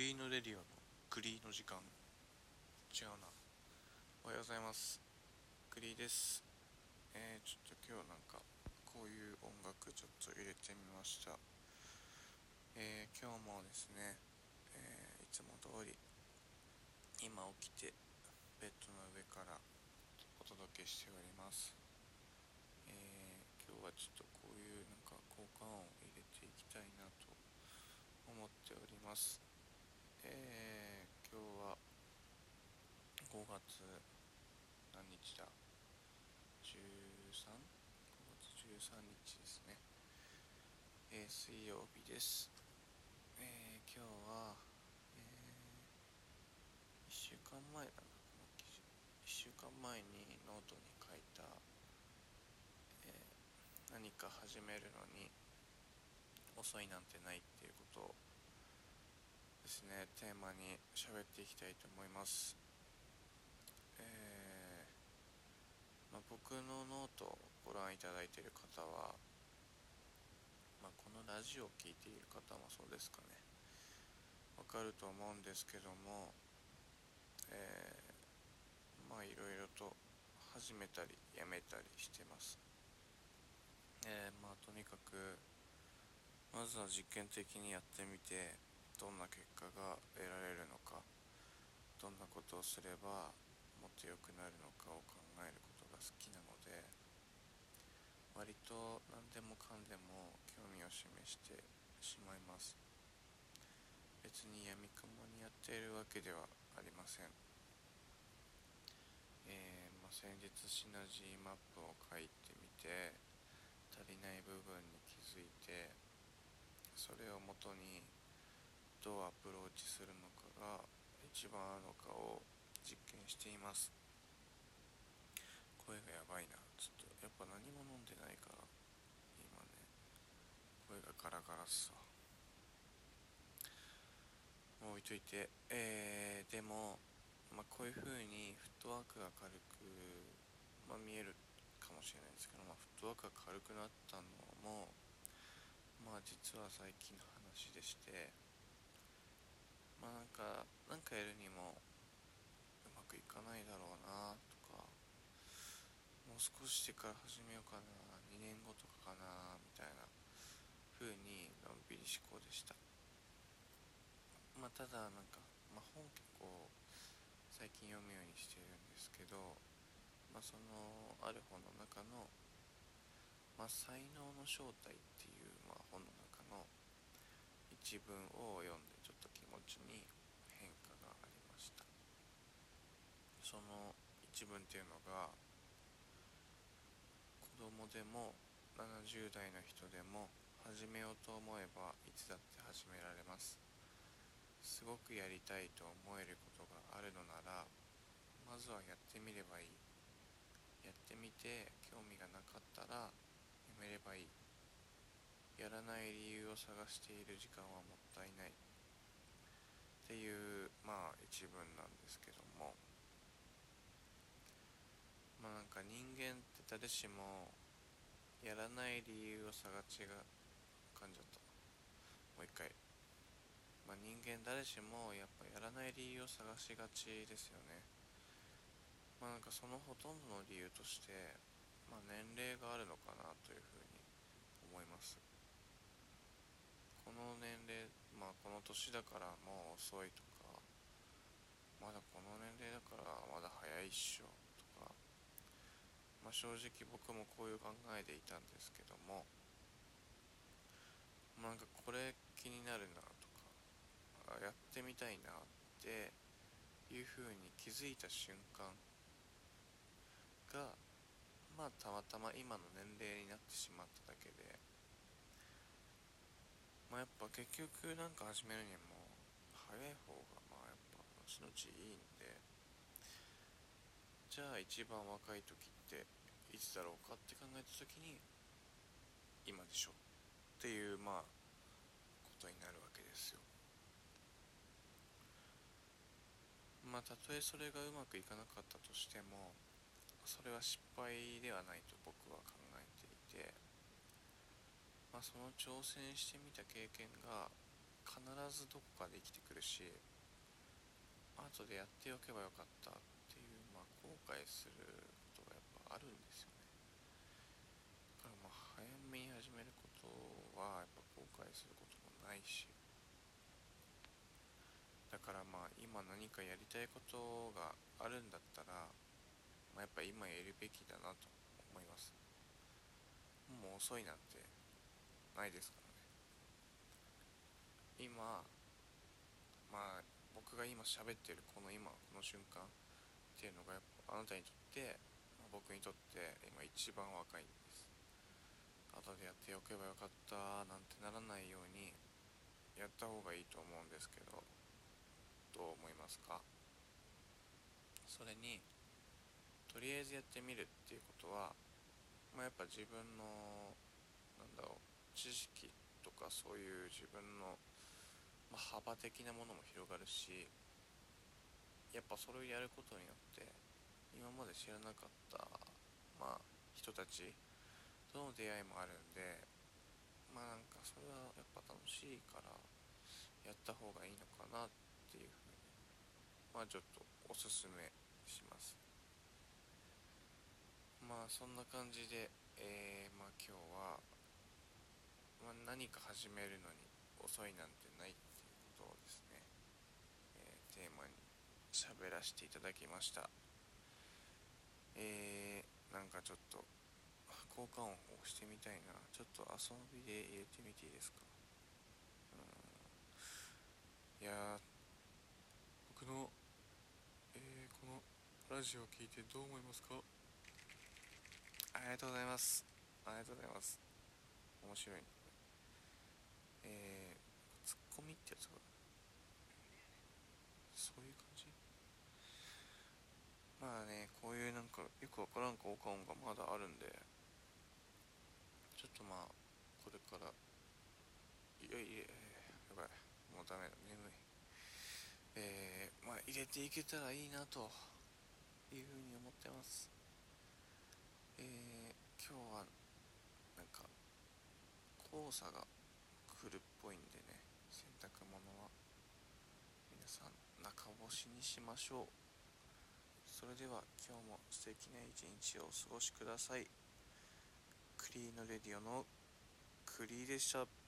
リーノレディオのグリーの時間。違うな。おはようございます。グリーです。えー、ちょっと今日なんかこういう音楽ちょっと入れてみました。えー、今日もですね、えー、いつも通り今起きてベッドの上からお届けしております。えー、今日はちょっとこういうなんか効果音を入れていきたいなと思っております。えー、今日は5月何日だ？13?5 月13日ですね、えー、水曜日です、えー、今日は、えー、1週間前だなこの記事。1週間前にノートに書いた、え何か始めるのに遅いなんてないっていうことをですねテーマに喋っていきたいと思います。えー、まあ、僕のノートをご覧いただいている方は、まあ、このラジオを聴いている方もそうですかね。わかると思うんですけどもえ、まあいろいろと始めたりやめたりしてます。えー、まあとにかくまずは実験的にやってみてどんな結果が得られるのかどんなことをすればもっと良くなるのかを考えることが好きなので割と何でもかんでも興味を示してしまいます。別にやみくもにやっているわけではありません。えー、まあ、先日シナジーマップを書いてみて足りない部分に気づいてそれをもとにどうアプローチするのかが一番合うのかを実験しています。声がやばいな。ちょっとやっぱ何も飲んでないから今ね。声がガラガラっすわ。もう置いといて。えー、でもまあ、こういう風にフットワークが軽く、まあ、見えるかもしれないですけど、まあ、フットワークが軽くなったのもまあ実は最近の話でしてまあなんかなんかやるにもうまくいかないだろうなとかもう少ししてから始めようかな2年後とかかなみたいな風にのんびり思考でした。まあただなんか、まあ、本結構最近読むようにしてるんですけどまあそのある本の中のまあ、才能の正体っていう、まあ、本の中の一文を読んでちょっと気持ちに変化がありました。その一文っていうのが子供でも70代の人でも始めようと思えばいつだって始められます。すごくやりたいと思えることがあるのならまずはやってみればいい。やってみて興味がなかったらやめればいい。やらない理由を探している時間はもったいない。っていうまあ一文なんですけども。まあなんか人間って誰しもやらない理由を探しが噛んじゃった。もう一回。まあ人間誰しもやっぱやらない理由を探しがちですよね。まあなんかそのほとんどの理由としてまあ年齢があるのかなというふうに思います。この年齢まあこの年だからもう遅いとかまだこの年齢だからまだ早いっしょとかまあ正直僕もこういう考えでいたんですけどもなんかこれ気になるなとかやってみたいなっていうふうに気づいた瞬間がまあたまたま今の年齢になってしまっただけでまあやっぱ結局なんか始めるにも早い方がまあやっぱ後々いいんで。じゃあ一番若い時っていつだろうかって考えた時に今でしょ。っていうまあことになるわけですよ。まあたとえそれがうまくいかなかったとしてもそれは失敗ではないと僕は考えていて。まあ、その挑戦してみた経験が必ずどこかで生きてくるし後でやっておけばよかったっていう、まあ、後悔することがやっぱあるんですよね。だからまあ早めに始めることはやっぱ後悔することもないし。だからまあ今何かやりたいことがあるんだったら、まあ、やっぱ今やるべきだなと思います。もう遅いなんてないですからね。今まあ僕が今喋ってるこの今この瞬間っていうのがやっぱあなたにとって、まあ、僕にとって今一番若いんです。後でやっておけばよかったなんてならないようにやった方がいいと思うんですけどどう思いますか？それにとりあえずやってみるっていうことは、まあ、やっぱ自分のなんだろう知識とかそういう自分のまあ、幅的なものも広がるしやっぱそれをやることによって今まで知らなかった、まあ、人たちとの出会いもあるんでまあなんかそれはやっぱ楽しいからやった方がいいのかなっていうふうにまあちょっとおすすめします。まあそんな感じで、えー、まあ今日は、まあ、何か始めるのに遅いなんてないことをですね、えー、テーマに喋らせていただきました。えー、なんかちょっと効果音を押してみたいな。ちょっと遊びで入れてみていいですか？うん。いや僕の、えー、このラジオを聞いてどう思いますか？ありがとうございます。ありがとうございます。面白い。ねえー、ツッコミってやつがそういう感じ？まあねこういうなんかよくわからん効果音がまだあるんで。ちょっとまあこれから。いやいややばい。もうダメだ。眠い。えー、まあ入れていけたらいいなというふうに思ってます。えー、今日はなんか黄砂がぽいんでね洗濯物は。皆さん中干しにしましょう。それでは今日も素敵な一日をお過ごしください。クリーノレディオのクリーでした。